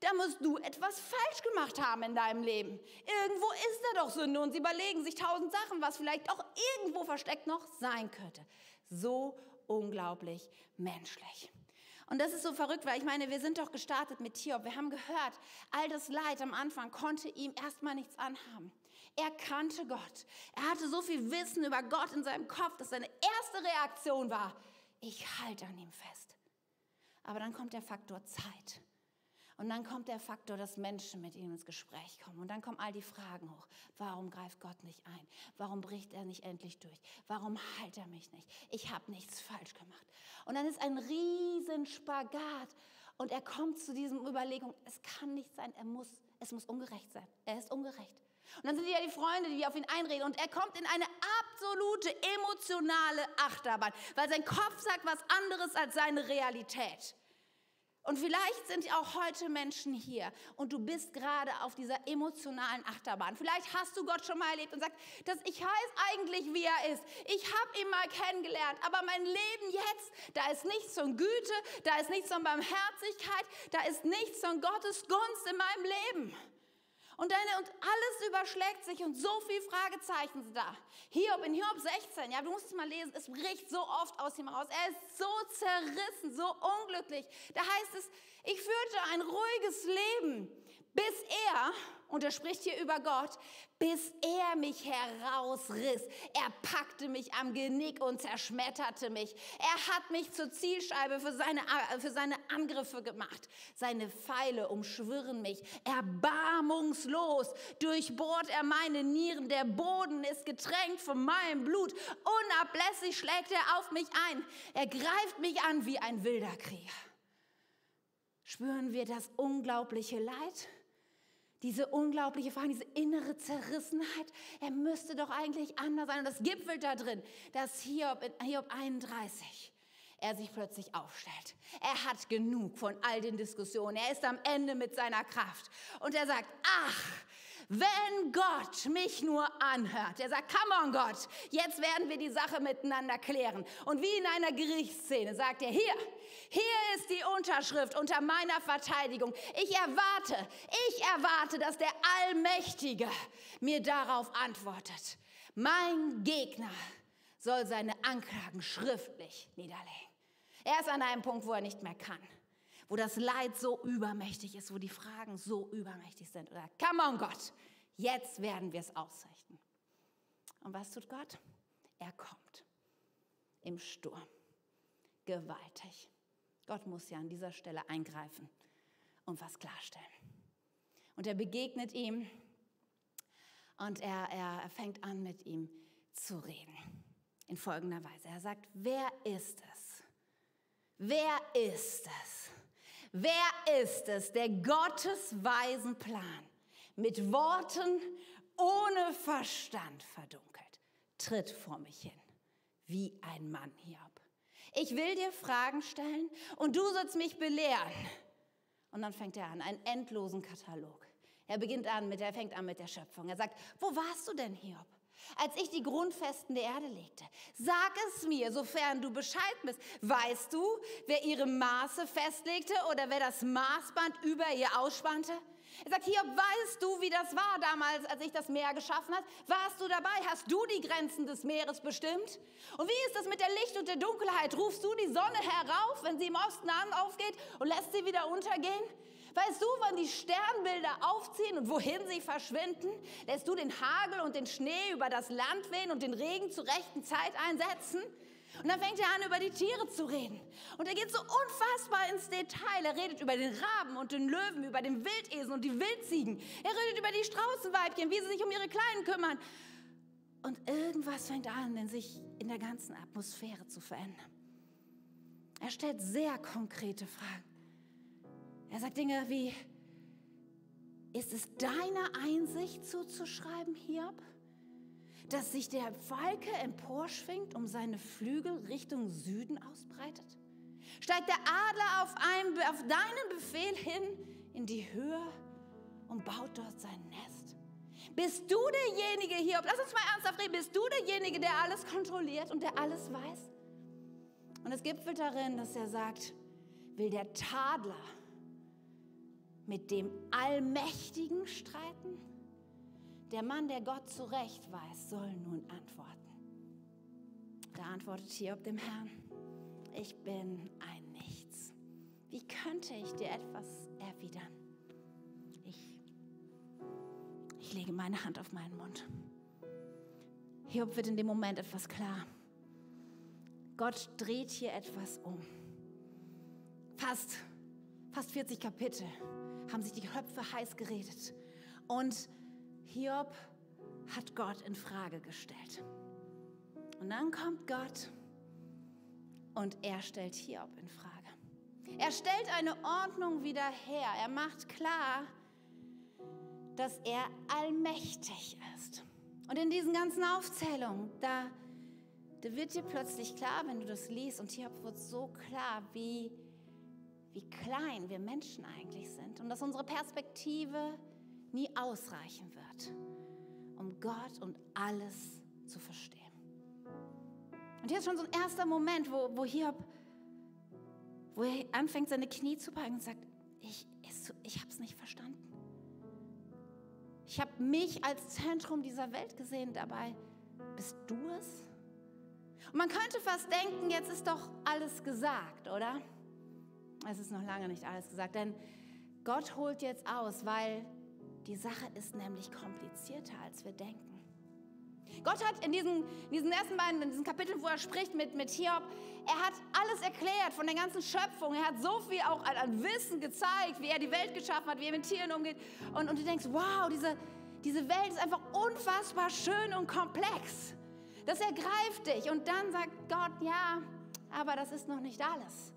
da musst du etwas falsch gemacht haben in deinem Leben. Irgendwo ist da doch Sünde und sie überlegen sich tausend Sachen, was vielleicht auch irgendwo versteckt noch sein könnte. So unglaublich menschlich. Und das ist so verrückt, weil ich meine, wir sind doch gestartet mit Hiob. Wir haben gehört, all das Leid am Anfang konnte ihm erstmal nichts anhaben. Er kannte Gott. Er hatte so viel Wissen über Gott in seinem Kopf, dass seine erste Reaktion war, ich halte an ihm fest. Aber dann kommt der Faktor Zeit. Und dann kommt der Faktor, dass Menschen mit ihm ins Gespräch kommen. Und dann kommen all die Fragen hoch. Warum greift Gott nicht ein? Warum bricht er nicht endlich durch? Warum heilt er mich nicht? Ich habe nichts falsch gemacht. Und dann ist ein riesen Spagat. Und er kommt zu diesem Überlegung, es kann nicht sein, er muss, es muss ungerecht sein. Er ist ungerecht. Und dann sind ja die Freunde, die auf ihn einreden. Und er kommt in eine absolute emotionale Achterbahn, weil sein Kopf sagt was anderes als seine Realität. Und vielleicht sind auch heute Menschen hier und du bist gerade auf dieser emotionalen Achterbahn. Vielleicht hast du Gott schon mal erlebt und sagst, dass ich weiß eigentlich, wie er ist. Ich habe ihn mal kennengelernt, aber mein Leben jetzt, da ist nichts von Güte, da ist nichts von Barmherzigkeit, da ist nichts von Gottes Gunst in meinem Leben. Und, deine, und alles überschlägt sich und so viele Fragezeichen sind da. Hiob, in Hiob 16, ja, du musst es mal lesen, es bricht so oft aus ihm raus. Er ist so zerrissen, so unglücklich. Da heißt es, ich führte ein ruhiges Leben, bis er, und er spricht hier über Gott, bis er mich herausriss. Er packte mich am Genick und zerschmetterte mich. Er hat mich zur Zielscheibe für seine, für seine Angriffe gemacht. Seine Pfeile umschwirren mich. Erbarmungslos durchbohrt er meine Nieren. Der Boden ist getränkt von meinem Blut. Unablässig schlägt er auf mich ein. Er greift mich an wie ein wilder Krieger. Spüren wir das unglaubliche Leid? Diese unglaubliche Frage, diese innere Zerrissenheit, er müsste doch eigentlich anders sein. Und das gipfelt da drin, dass Hiob Hiob 31 er sich plötzlich aufstellt. Er hat genug von all den Diskussionen. Er ist am Ende mit seiner Kraft. Und er sagt, ach, wenn Gott mich nur anhört, er sagt, come on Gott, jetzt werden wir die Sache miteinander klären. Und wie in einer Gerichtsszene sagt er, hier, hier ist die Unterschrift unter meiner Verteidigung. Ich erwarte, ich erwarte, dass der Allmächtige mir darauf antwortet. Mein Gegner soll seine Anklagen schriftlich niederlegen. Er ist an einem Punkt, wo er nicht mehr kann wo das Leid so übermächtig ist, wo die Fragen so übermächtig sind. Oder, come on Gott, jetzt werden wir es ausrichten. Und was tut Gott? Er kommt im Sturm, gewaltig. Gott muss ja an dieser Stelle eingreifen und was klarstellen. Und er begegnet ihm und er, er fängt an, mit ihm zu reden. In folgender Weise. Er sagt, wer ist es? Wer ist es, Wer ist es, der Gottes weisen Plan mit Worten ohne Verstand verdunkelt? Tritt vor mich hin, wie ein Mann Hiob. Ich will dir Fragen stellen und du sollst mich belehren. Und dann fängt er an, einen endlosen Katalog. Er beginnt an mit, er fängt an mit der Schöpfung. Er sagt, wo warst du denn, Hiob? Als ich die Grundfesten der Erde legte. Sag es mir, sofern du Bescheid bist. Weißt du, wer ihre Maße festlegte oder wer das Maßband über ihr ausspannte? Er sagt, hier, weißt du, wie das war damals, als ich das Meer geschaffen habe? Warst du dabei? Hast du die Grenzen des Meeres bestimmt? Und wie ist das mit der Licht und der Dunkelheit? Rufst du die Sonne herauf, wenn sie im Osten aufgeht und lässt sie wieder untergehen? Weißt du, wann die Sternbilder aufziehen und wohin sie verschwinden? Lässt du den Hagel und den Schnee über das Land wehen und den Regen zur rechten Zeit einsetzen? Und dann fängt er an, über die Tiere zu reden. Und er geht so unfassbar ins Detail. Er redet über den Raben und den Löwen, über den Wildesel und die Wildziegen. Er redet über die Straußenweibchen, wie sie sich um ihre Kleinen kümmern. Und irgendwas fängt an, sich in der ganzen Atmosphäre zu verändern. Er stellt sehr konkrete Fragen. Er sagt Dinge wie, ist es deiner Einsicht zuzuschreiben, Hiob, dass sich der Falke emporschwingt, um seine Flügel Richtung Süden ausbreitet? Steigt der Adler auf, einen, auf deinen Befehl hin in die Höhe und baut dort sein Nest? Bist du derjenige, Hiob, lass uns mal ernsthaft reden, bist du derjenige, der alles kontrolliert und der alles weiß? Und es gipfelt darin, dass er sagt, will der Tadler mit dem Allmächtigen streiten? Der Mann, der Gott zurecht weiß, soll nun antworten. Da antwortet Hiob dem Herrn, ich bin ein Nichts. Wie könnte ich dir etwas erwidern? Ich, ich lege meine Hand auf meinen Mund. Hiob wird in dem Moment etwas klar. Gott dreht hier etwas um. Fast, fast 40 Kapitel haben sich die Köpfe heiß geredet. Und Hiob hat Gott in Frage gestellt. Und dann kommt Gott und er stellt Hiob in Frage. Er stellt eine Ordnung wieder her. Er macht klar, dass er allmächtig ist. Und in diesen ganzen Aufzählungen, da, da wird dir plötzlich klar, wenn du das liest, und Hiob wird so klar, wie, wie klein wir Menschen eigentlich sind und dass unsere Perspektive nie ausreichen wird, um Gott und alles zu verstehen. Und hier ist schon so ein erster Moment, wo, wo Hiob, wo er anfängt, seine Knie zu packen und sagt, ich, ich habe es nicht verstanden. Ich habe mich als Zentrum dieser Welt gesehen, dabei bist du es? Und man könnte fast denken, jetzt ist doch alles gesagt, oder? Es ist noch lange nicht alles gesagt, denn Gott holt jetzt aus, weil die Sache ist nämlich komplizierter, als wir denken. Gott hat in diesen, in diesen ersten beiden, in diesen Kapiteln, wo er spricht mit, mit Hiob, er hat alles erklärt von der ganzen Schöpfung. Er hat so viel auch an, an Wissen gezeigt, wie er die Welt geschaffen hat, wie er mit Tieren umgeht. Und, und du denkst, wow, diese, diese Welt ist einfach unfassbar schön und komplex. Das ergreift dich. Und dann sagt Gott, ja, aber das ist noch nicht alles.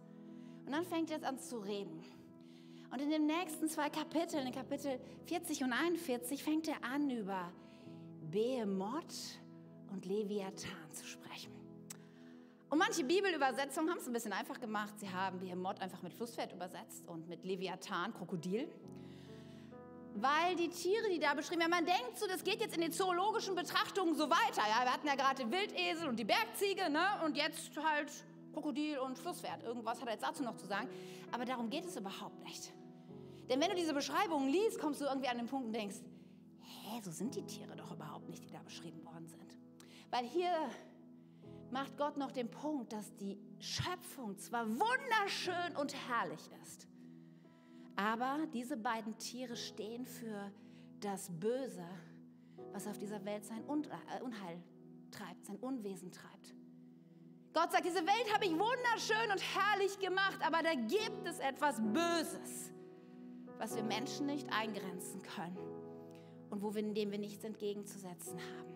Und dann fängt er jetzt an zu reden. Und in den nächsten zwei Kapiteln, in Kapitel 40 und 41, fängt er an, über Behemoth und Leviathan zu sprechen. Und manche Bibelübersetzungen haben es ein bisschen einfach gemacht. Sie haben Behemoth einfach mit Flusspferd übersetzt und mit Leviathan, Krokodil. Weil die Tiere, die da beschrieben werden, man denkt so, das geht jetzt in den zoologischen Betrachtungen so weiter. Ja, wir hatten ja gerade den Wildesel und die Bergziege, ne? Und jetzt halt Krokodil und Flusspferd. Irgendwas hat er jetzt dazu noch zu sagen. Aber darum geht es überhaupt nicht. Denn wenn du diese Beschreibungen liest, kommst du irgendwie an den Punkt und denkst, hä, so sind die Tiere doch überhaupt nicht, die da beschrieben worden sind. Weil hier macht Gott noch den Punkt, dass die Schöpfung zwar wunderschön und herrlich ist, aber diese beiden Tiere stehen für das Böse, was auf dieser Welt sein äh, Unheil treibt, sein Unwesen treibt. Gott sagt, diese Welt habe ich wunderschön und herrlich gemacht, aber da gibt es etwas Böses, was wir Menschen nicht eingrenzen können und wo wir, dem wir nichts entgegenzusetzen haben.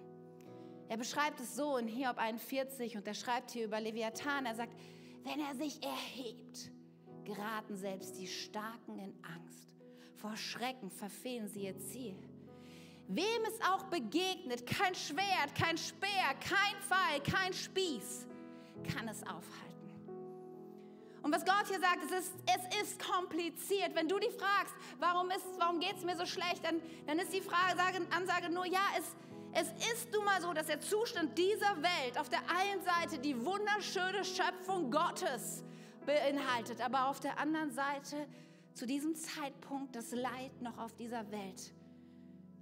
Er beschreibt es so in Hiob 41 und er schreibt hier über Leviathan. Er sagt, wenn er sich erhebt, geraten selbst die Starken in Angst. Vor Schrecken verfehlen sie ihr Ziel. Wem es auch begegnet, kein Schwert, kein Speer, kein Pfeil, kein Spieß kann es aufhalten. Und was Gott hier sagt, es ist, es ist kompliziert. Wenn du dich fragst, warum, warum geht es mir so schlecht, dann, dann ist die Frage, Ansage nur, ja, es, es ist nun mal so, dass der Zustand dieser Welt auf der einen Seite die wunderschöne Schöpfung Gottes beinhaltet, aber auf der anderen Seite zu diesem Zeitpunkt das Leid noch auf dieser Welt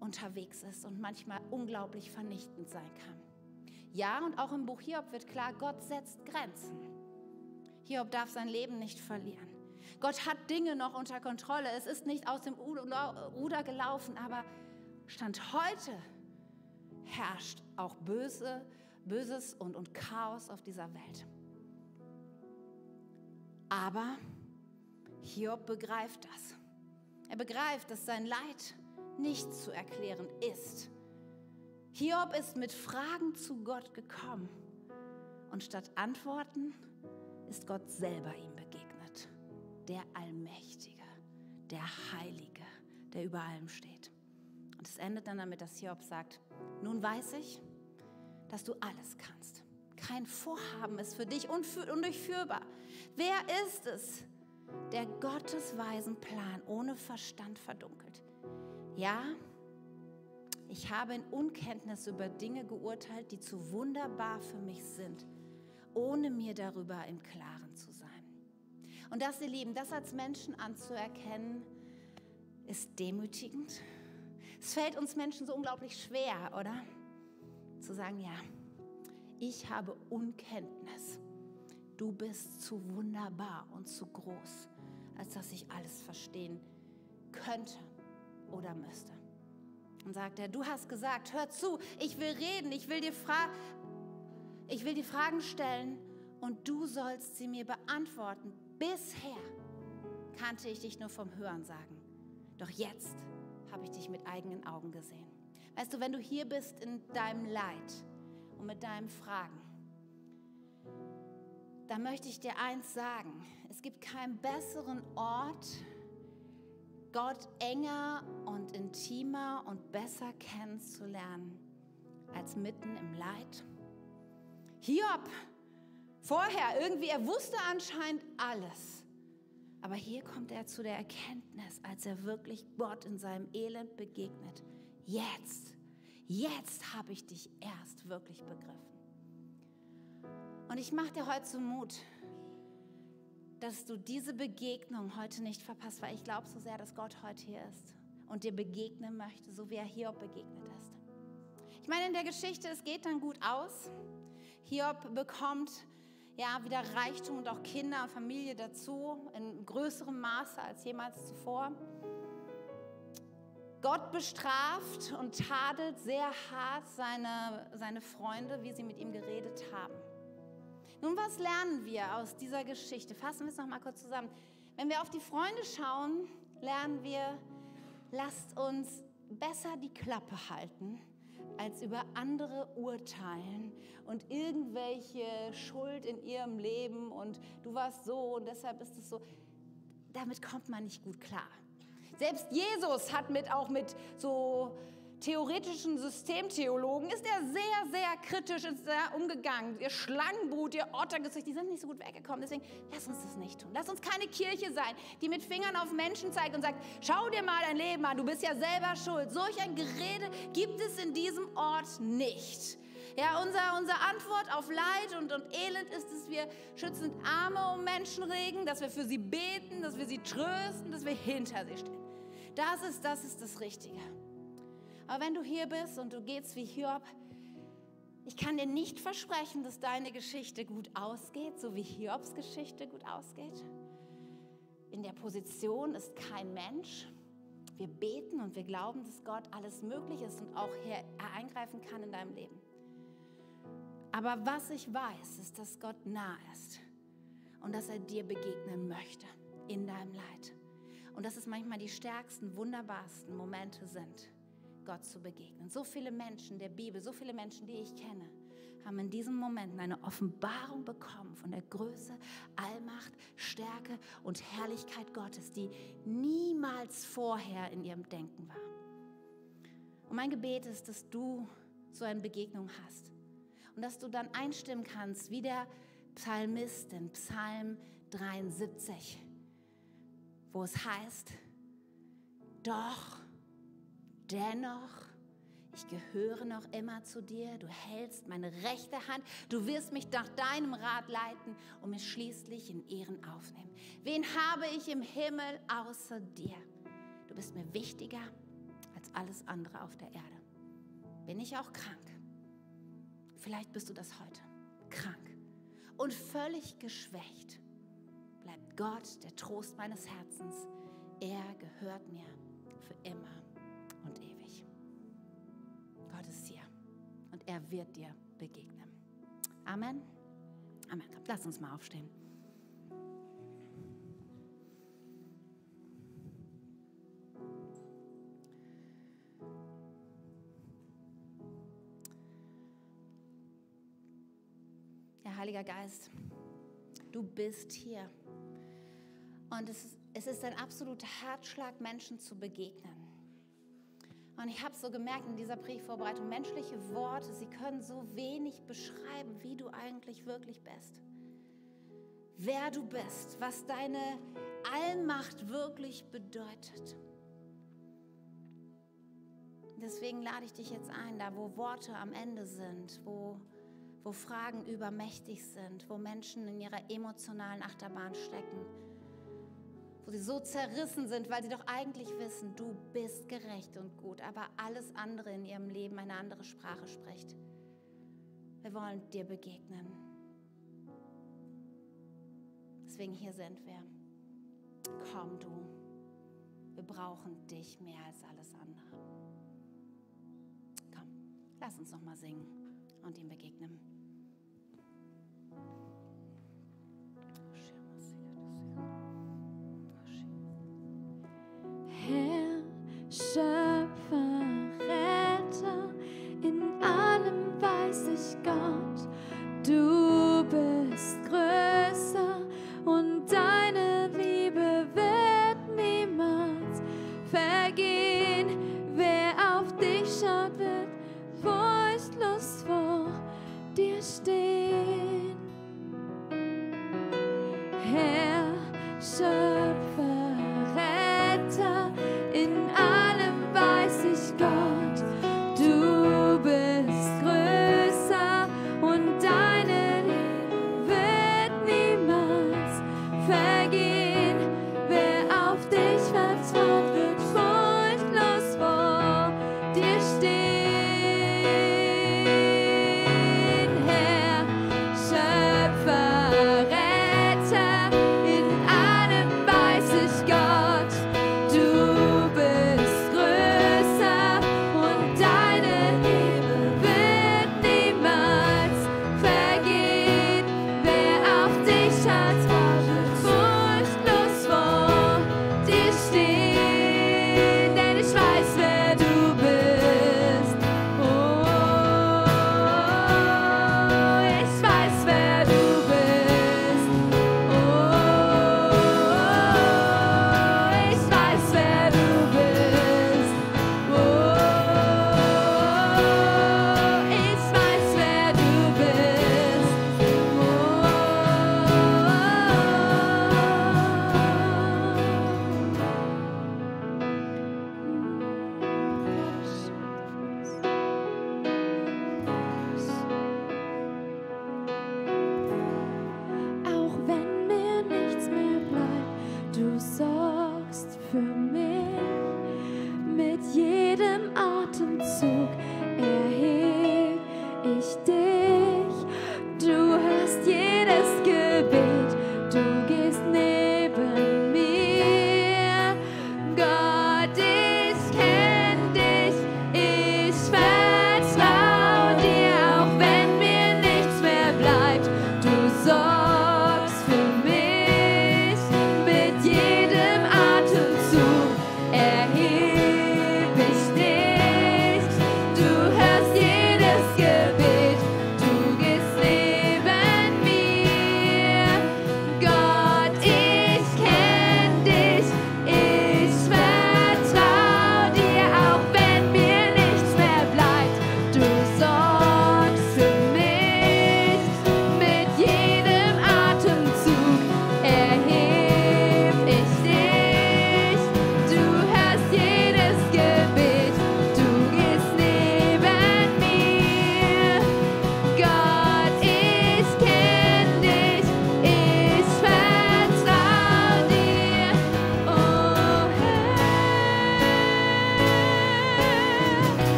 unterwegs ist und manchmal unglaublich vernichtend sein kann. Ja, und auch im Buch Hiob wird klar, Gott setzt Grenzen. Hiob darf sein Leben nicht verlieren. Gott hat Dinge noch unter Kontrolle. Es ist nicht aus dem Ruder gelaufen, aber Stand heute herrscht auch Böse, Böses und, und Chaos auf dieser Welt. Aber Hiob begreift das. Er begreift, dass sein Leid nicht zu erklären ist. Hiob ist mit Fragen zu Gott gekommen und statt Antworten ist Gott selber ihm begegnet. Der Allmächtige, der Heilige, der über allem steht. Und es endet dann damit, dass Hiob sagt, nun weiß ich, dass du alles kannst. Kein Vorhaben ist für dich undurchführbar. Wer ist es, der Gottes weisen Plan ohne Verstand verdunkelt? Ja, ich habe in Unkenntnis über Dinge geurteilt, die zu wunderbar für mich sind, ohne mir darüber im Klaren zu sein. Und das, ihr Lieben, das als Menschen anzuerkennen, ist demütigend es fällt uns Menschen so unglaublich schwer, oder? Zu sagen, ja, ich habe Unkenntnis. Du bist zu wunderbar und zu groß, als dass ich alles verstehen könnte oder müsste. Und sagt er, du hast gesagt, hör zu, ich will reden, ich will dir, fra ich will dir Fragen stellen und du sollst sie mir beantworten. Bisher kannte ich dich nur vom Hören sagen. Doch jetzt habe ich dich mit eigenen Augen gesehen. Weißt du, wenn du hier bist in deinem Leid und mit deinen Fragen, dann möchte ich dir eins sagen. Es gibt keinen besseren Ort, Gott enger und intimer und besser kennenzulernen, als mitten im Leid. Hiob, vorher irgendwie, er wusste anscheinend alles. Aber hier kommt er zu der Erkenntnis, als er wirklich Gott in seinem Elend begegnet. Jetzt, jetzt habe ich dich erst wirklich begriffen. Und ich mache dir heute so Mut, dass du diese Begegnung heute nicht verpasst, weil ich glaube so sehr, dass Gott heute hier ist und dir begegnen möchte, so wie er Hiob begegnet ist. Ich meine, in der Geschichte, es geht dann gut aus. Hiob bekommt ja wieder Reichtum und auch Kinder und Familie dazu, in größerem Maße als jemals zuvor. Gott bestraft und tadelt sehr hart seine, seine Freunde, wie sie mit ihm geredet haben. Nun, was lernen wir aus dieser Geschichte? Fassen wir es noch mal kurz zusammen. Wenn wir auf die Freunde schauen, lernen wir, lasst uns besser die Klappe halten, als über andere urteilen und irgendwelche Schuld in ihrem Leben und du warst so und deshalb ist es so. Damit kommt man nicht gut klar. Selbst Jesus hat mit auch mit so theoretischen Systemtheologen ist er sehr, sehr kritisch umgegangen. Ihr Schlangenbrut, ihr Ottergesicht, die sind nicht so gut weggekommen. Deswegen lass uns das nicht tun. Lass uns keine Kirche sein, die mit Fingern auf Menschen zeigt und sagt, schau dir mal dein Leben an, du bist ja selber schuld. Solch ein Gerede gibt es in diesem Ort nicht. Ja, unser, unsere Antwort auf Leid und, und Elend ist, dass wir schützend Arme um Menschen regen, dass wir für sie beten, dass wir sie trösten, dass wir hinter sie stehen. Das ist, das ist das Richtige. Aber wenn du hier bist und du gehst wie Hiob, ich kann dir nicht versprechen, dass deine Geschichte gut ausgeht, so wie Hiobs Geschichte gut ausgeht. In der Position ist kein Mensch. Wir beten und wir glauben, dass Gott alles möglich ist und auch hier eingreifen kann in deinem Leben. Aber was ich weiß, ist, dass Gott nah ist und dass er dir begegnen möchte in deinem Leid. Und dass es manchmal die stärksten, wunderbarsten Momente sind Gott zu begegnen. So viele Menschen der Bibel, so viele Menschen, die ich kenne, haben in diesen Momenten eine Offenbarung bekommen von der Größe, Allmacht, Stärke und Herrlichkeit Gottes, die niemals vorher in ihrem Denken war. Und mein Gebet ist, dass du so eine Begegnung hast und dass du dann einstimmen kannst, wie der Psalmist in Psalm 73, wo es heißt, doch dennoch, ich gehöre noch immer zu dir, du hältst meine rechte Hand, du wirst mich nach deinem Rat leiten und mich schließlich in Ehren aufnehmen. Wen habe ich im Himmel außer dir? Du bist mir wichtiger als alles andere auf der Erde. Bin ich auch krank? Vielleicht bist du das heute. Krank und völlig geschwächt. Bleibt Gott der Trost meines Herzens. Er gehört mir für immer er wird dir begegnen. Amen. Amen. Lass uns mal aufstehen. Ja, Heiliger Geist, du bist hier. Und es ist, es ist ein absoluter Herzschlag, Menschen zu begegnen. Und ich habe so gemerkt in dieser Briefvorbereitung, menschliche Worte, sie können so wenig beschreiben, wie du eigentlich wirklich bist. Wer du bist, was deine Allmacht wirklich bedeutet. Deswegen lade ich dich jetzt ein, da wo Worte am Ende sind, wo, wo Fragen übermächtig sind, wo Menschen in ihrer emotionalen Achterbahn stecken wo sie so zerrissen sind, weil sie doch eigentlich wissen, du bist gerecht und gut, aber alles andere in ihrem Leben eine andere Sprache spricht. Wir wollen dir begegnen. Deswegen hier sind wir. Komm du. Wir brauchen dich mehr als alles andere. Komm, lass uns noch mal singen und ihm begegnen.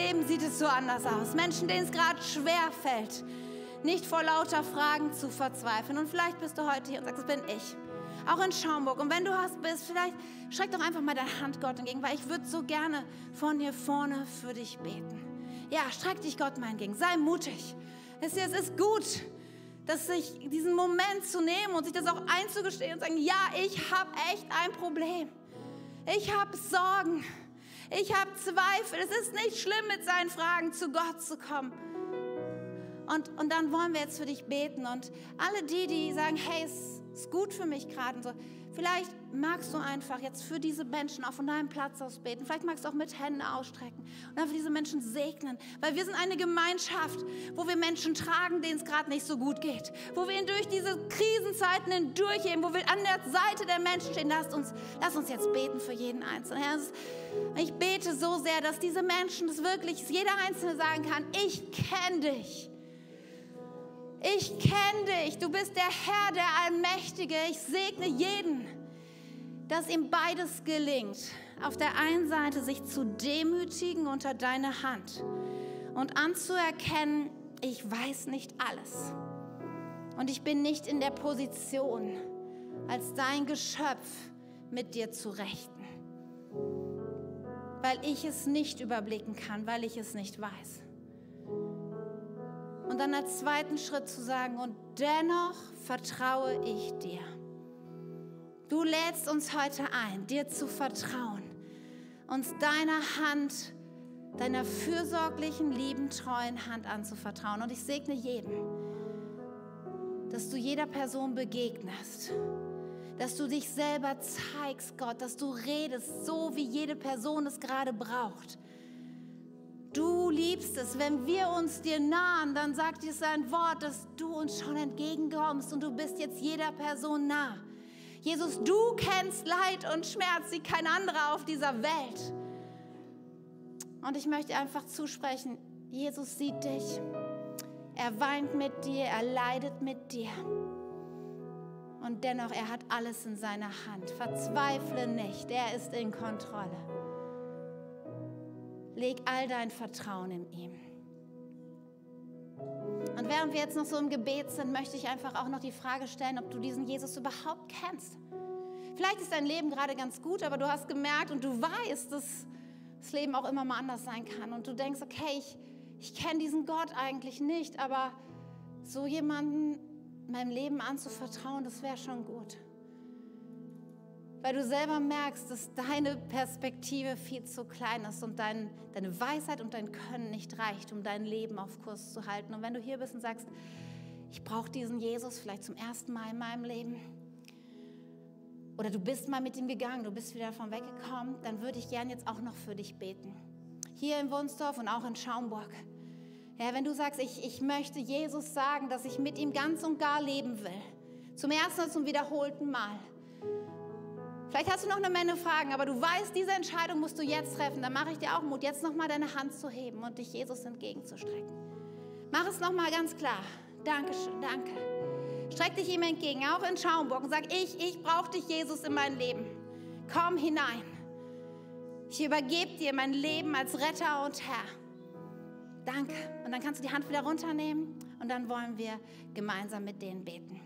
Leben sieht es so anders aus. Menschen, denen es gerade schwer fällt, nicht vor lauter Fragen zu verzweifeln. Und vielleicht bist du heute hier und sagst, das bin ich. Auch in Schaumburg. Und wenn du hast bist, vielleicht streck doch einfach mal deine Hand Gott entgegen, weil ich würde so gerne von hier vorne für dich beten. Ja, streck dich Gott mal entgegen. Sei mutig. Es ist gut, dass sich diesen Moment zu nehmen und sich das auch einzugestehen und sagen, ja, ich habe echt ein Problem. Ich habe Sorgen. Ich habe Zweifel. Es ist nicht schlimm, mit seinen Fragen zu Gott zu kommen. Und, und dann wollen wir jetzt für dich beten. Und alle die, die sagen, hey, es ist gut für mich gerade so, Vielleicht magst du einfach jetzt für diese Menschen auch von deinem Platz aus beten. Vielleicht magst du auch mit Händen ausstrecken und einfach diese Menschen segnen. Weil wir sind eine Gemeinschaft, wo wir Menschen tragen, denen es gerade nicht so gut geht. Wo wir ihnen durch diese Krisenzeiten hindurchheben, wo wir an der Seite der Menschen stehen. Lasst uns, lasst uns jetzt beten für jeden Einzelnen. Ich bete so sehr, dass diese Menschen, das wirklich jeder Einzelne sagen kann, ich kenne dich. Ich kenne dich, du bist der Herr, der Allmächtige. Ich segne jeden, dass ihm beides gelingt. Auf der einen Seite sich zu demütigen unter deine Hand und anzuerkennen, ich weiß nicht alles. Und ich bin nicht in der Position, als dein Geschöpf mit dir zu rechten. Weil ich es nicht überblicken kann, weil ich es nicht weiß. Und dann als zweiten Schritt zu sagen, und dennoch vertraue ich dir. Du lädst uns heute ein, dir zu vertrauen, uns deiner Hand, deiner fürsorglichen, lieben, treuen Hand anzuvertrauen. Und ich segne jeden, dass du jeder Person begegnest, dass du dich selber zeigst, Gott, dass du redest, so wie jede Person es gerade braucht. Du liebst es, wenn wir uns dir nahen, dann sagt dir sein Wort, dass du uns schon entgegenkommst und du bist jetzt jeder Person nah. Jesus, du kennst Leid und Schmerz wie kein anderer auf dieser Welt. Und ich möchte einfach zusprechen, Jesus sieht dich. Er weint mit dir, er leidet mit dir. Und dennoch, er hat alles in seiner Hand. Verzweifle nicht, er ist in Kontrolle. Leg all dein Vertrauen in ihm. Und während wir jetzt noch so im Gebet sind, möchte ich einfach auch noch die Frage stellen, ob du diesen Jesus überhaupt kennst. Vielleicht ist dein Leben gerade ganz gut, aber du hast gemerkt und du weißt, dass das Leben auch immer mal anders sein kann. Und du denkst, okay, ich, ich kenne diesen Gott eigentlich nicht, aber so jemanden meinem Leben anzuvertrauen, das wäre schon gut. Weil du selber merkst, dass deine Perspektive viel zu klein ist und dein, deine Weisheit und dein Können nicht reicht, um dein Leben auf Kurs zu halten. Und wenn du hier bist und sagst, ich brauche diesen Jesus vielleicht zum ersten Mal in meinem Leben, oder du bist mal mit ihm gegangen, du bist wieder davon weggekommen, dann würde ich gern jetzt auch noch für dich beten. Hier in Wunsdorf und auch in Schaumburg. Ja, wenn du sagst, ich, ich möchte Jesus sagen, dass ich mit ihm ganz und gar leben will. Zum ersten und zum wiederholten Mal. Vielleicht hast du noch eine Menge Fragen, aber du weißt, diese Entscheidung musst du jetzt treffen. Dann mache ich dir auch Mut, jetzt nochmal deine Hand zu heben und dich Jesus entgegenzustrecken. Mach es nochmal ganz klar. Dankeschön, danke. Streck dich ihm entgegen, auch in Schaumburg und sag, ich, ich brauche dich, Jesus, in mein Leben. Komm hinein. Ich übergebe dir mein Leben als Retter und Herr. Danke. Und dann kannst du die Hand wieder runternehmen und dann wollen wir gemeinsam mit denen beten.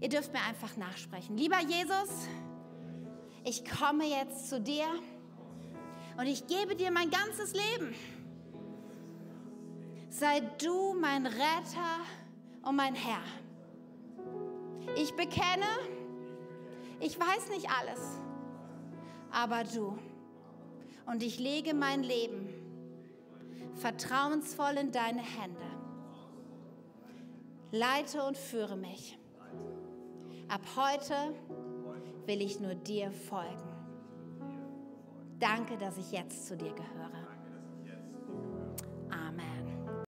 Ihr dürft mir einfach nachsprechen. Lieber Jesus, ich komme jetzt zu dir und ich gebe dir mein ganzes Leben. Sei du mein Retter und mein Herr. Ich bekenne, ich weiß nicht alles, aber du. Und ich lege mein Leben vertrauensvoll in deine Hände. Leite und führe mich. Ab heute will ich nur dir folgen. Danke, dass ich jetzt zu dir gehöre.